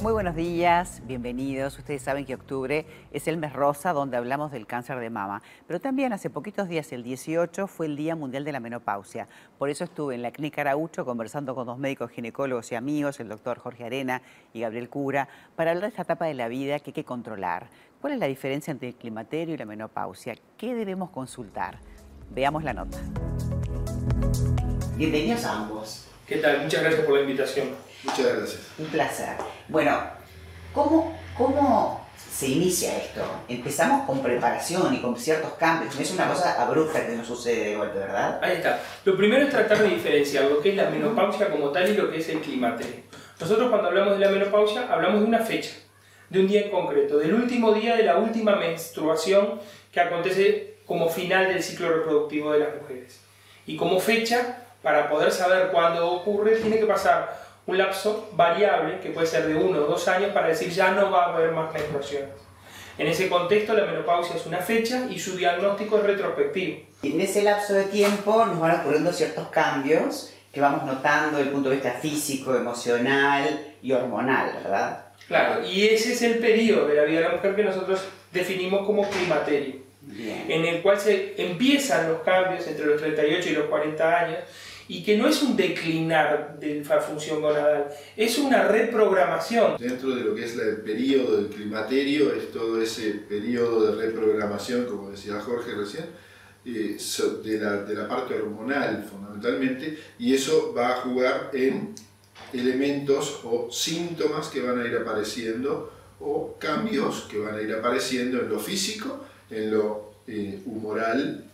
Muy buenos días, bienvenidos. Ustedes saben que octubre es el mes rosa donde hablamos del cáncer de mama, pero también hace poquitos días, el 18, fue el Día Mundial de la Menopausia. Por eso estuve en la Clínica Araucho conversando con dos médicos ginecólogos y amigos, el doctor Jorge Arena y Gabriel Cura, para hablar de esta etapa de la vida que hay que controlar. ¿Cuál es la diferencia entre el climaterio y la menopausia? ¿Qué debemos consultar? Veamos la nota. Bienvenidos a ambos. ¿Qué tal? Muchas gracias por la invitación. Muchas gracias. Un placer. Bueno, ¿cómo, cómo se inicia esto? Empezamos con preparación y con ciertos cambios. No es una cosa abrupta que nos sucede de golpe, ¿verdad? Ahí está. Lo primero es tratar de diferenciar lo que es la menopausia como tal y lo que es el climaterio. Nosotros cuando hablamos de la menopausia hablamos de una fecha, de un día en concreto, del último día de la última menstruación que acontece como final del ciclo reproductivo de las mujeres. Y como fecha, para poder saber cuándo ocurre, tiene que pasar un lapso variable, que puede ser de uno o dos años, para decir ya no va a haber más menstruaciones. En ese contexto, la menopausia es una fecha y su diagnóstico es retrospectivo. En ese lapso de tiempo nos van ocurriendo ciertos cambios que vamos notando desde el punto de vista físico, emocional y hormonal, ¿verdad? Claro, y ese es el periodo de la vida de la mujer que nosotros definimos como climaterio, en el cual se empiezan los cambios entre los 38 y los 40 años y que no es un declinar de la función gonadal, es una reprogramación. Dentro de lo que es el periodo del climaterio, es todo ese periodo de reprogramación, como decía Jorge recién, eh, de, la, parte hormonal fundamentalmente, y eso va a jugar en elementos o síntomas que van a ir apareciendo o cambios que van a ir apareciendo en lo físico, en lo eh, humoral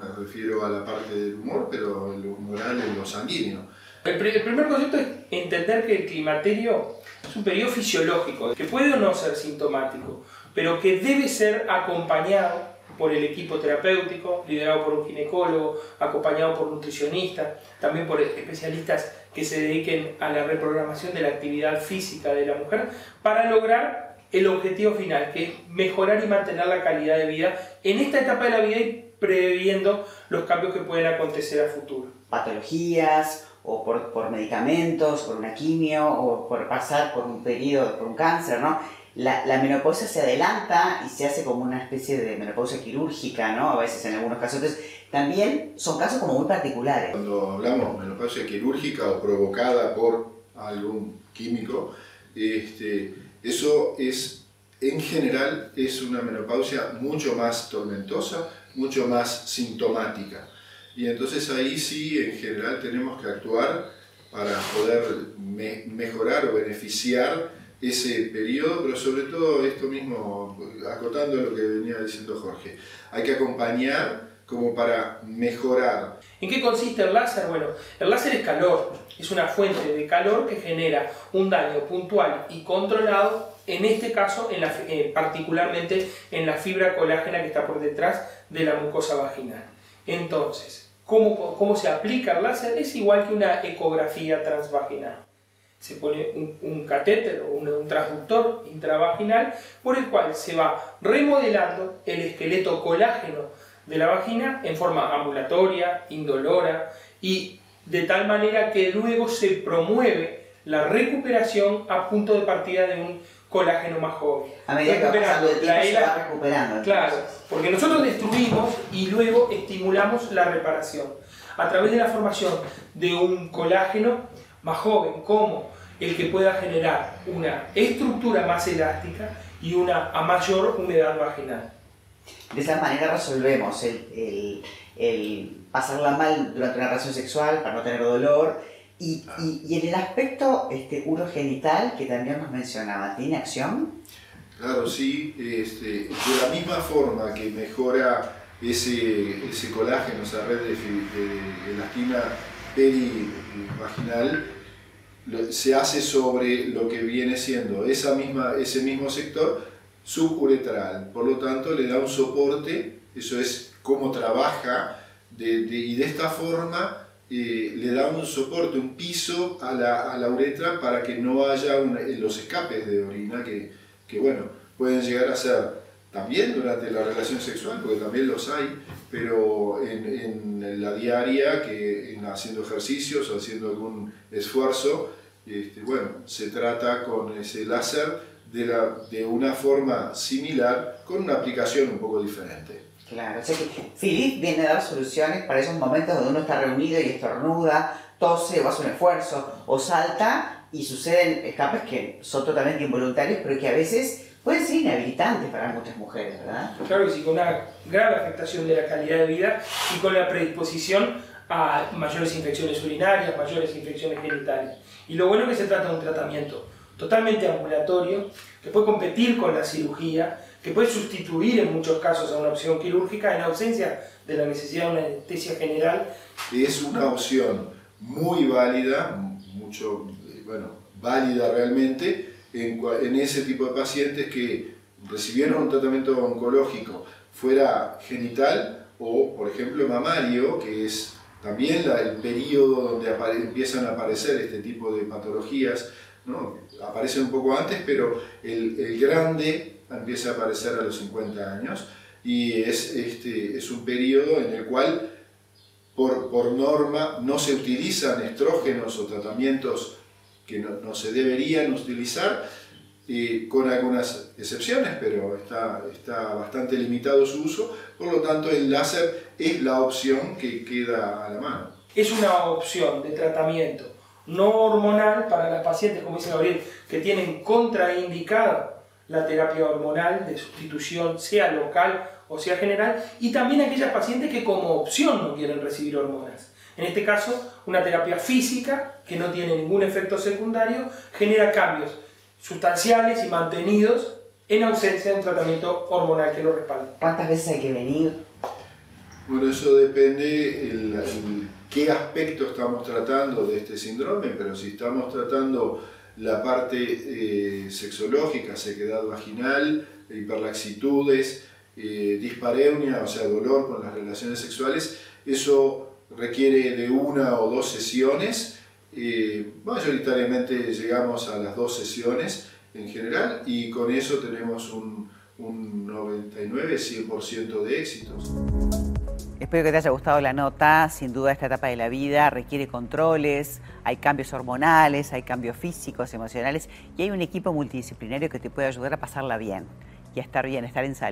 me refiero a la parte del humor, pero en lo humoral, en lo sanguíneo. El, primer concepto es entender que el climaterio es un periodo fisiológico, que puede o no ser sintomático, pero que debe ser acompañado por el equipo terapéutico, liderado por un ginecólogo, acompañado por nutricionistas, también por especialistas que se dediquen a la reprogramación de la actividad física de la mujer, para lograr el objetivo final, que es mejorar y mantener la calidad de vida en esta etapa de la vida y previendo los cambios que pueden acontecer a futuro. Patologías o por, por medicamentos, por una quimio o por pasar por un periodo, por un cáncer, ¿no? La, la, menopausia se adelanta y se hace como una especie de menopausia quirúrgica, ¿no? A veces en algunos casos. Entonces, también son casos como muy particulares. Cuando hablamos de menopausia quirúrgica o provocada por algún químico, este, eso es, en general, es una menopausia mucho más tormentosa, mucho más sintomática. Y entonces ahí sí, en general, tenemos que actuar para poder mejorar o beneficiar ese periodo, pero sobre todo esto mismo, acotando lo que venía diciendo Jorge, hay que acompañar como para mejorar. ¿En qué consiste el láser? Bueno, el láser es calor, es una fuente de calor que genera un daño puntual y controlado, en este caso eh, particularmente en la fibra colágena que está por detrás de la mucosa vaginal. Entonces, ¿cómo, cómo se aplica el láser? Es igual que una ecografía transvaginal. Se pone un, catéter o un, un transductor intravaginal por el cual se va remodelando el esqueleto colágeno de la vagina en forma ambulatoria, indolora y de tal manera que luego se promueve la recuperación a punto de partida de un colágeno más joven. A medida que va se va recuperando. Claro, porque nosotros destruimos y luego estimulamos la reparación a través de la formación de un colágeno más joven, como el que pueda generar una estructura más elástica y una a mayor humedad vaginal. De esa manera resolvemos el, el pasarla mal durante una relación sexual para no tener dolor y, y, en el aspecto este, urogenital, que también nos mencionaba, ¿tiene acción? Claro, sí. Este, de la misma forma que mejora ese, ese colágeno, esa red de, de elastina perivaginal, se hace sobre lo que viene siendo esa misma, ese mismo sector suburetral. Por lo tanto, le da un soporte, eso es cómo trabaja, y de esta forma le da un soporte, un piso a la, uretra para que no haya los escapes de orina que, bueno, pueden llegar a ser también durante la relación sexual, porque también los hay, pero en, en la diaria, que en, haciendo ejercicios o haciendo algún esfuerzo, este, bueno, se trata con ese láser de, la, de una forma similar con una aplicación un poco diferente. Claro, o sea que Philip viene a dar soluciones para esos momentos donde uno está reunido y estornuda, tose o hace un esfuerzo o salta y suceden escapes que son totalmente involuntarios, pero que a veces pueden ser inhabilitantes para muchas mujeres, ¿verdad? Claro que sí, con una grave afectación de la calidad de vida y con la predisposición a mayores infecciones urinarias, mayores infecciones genitales. Y lo bueno es que se trata de un tratamiento totalmente ambulatorio, que puede competir con la cirugía, que puede sustituir en muchos casos a una opción quirúrgica en ausencia de la necesidad de una anestesia general. Es una opción muy válida, mucho, bueno, válida realmente, en, en ese tipo de pacientes que recibieron un tratamiento oncológico, fuera genital o, por ejemplo, mamario, que es también el periodo donde empiezan a aparecer este tipo de patologías, ¿no? aparecen un poco antes, pero el, el, grande empieza a aparecer a los 50 años y es, este, es un periodo en el cual por, por norma no se utilizan estrógenos o tratamientos que no, no se deberían utilizar, eh, con algunas excepciones, pero está, está bastante limitado su uso, por lo tanto el láser es la opción que queda a la mano. Es una opción de tratamiento no hormonal para las pacientes, como dice Gabriel, que tienen contraindicada la terapia hormonal de sustitución, sea local o sea general, y también aquellas pacientes que como opción no quieren recibir hormonas. En este caso, una terapia física que no tiene ningún efecto secundario genera cambios sustanciales y mantenidos en ausencia de un tratamiento hormonal que lo respalde. ¿Cuántas veces hay que venir? Bueno, eso depende el, el, qué aspecto estamos tratando de este síndrome, pero si estamos tratando la parte eh, sexológica, sequedad vaginal, hiperlaxitudes, eh, dispareunia, o sea, dolor con las relaciones sexuales, eso requiere de una o dos sesiones eh, mayoritariamente llegamos a las dos sesiones en general y con eso tenemos un, un 99-100% de éxitos. Espero que te haya gustado la nota. Sin duda esta etapa de la vida requiere controles, hay cambios hormonales, hay cambios físicos, emocionales y hay un equipo multidisciplinario que te puede ayudar a pasarla bien y a estar bien, a estar en salud.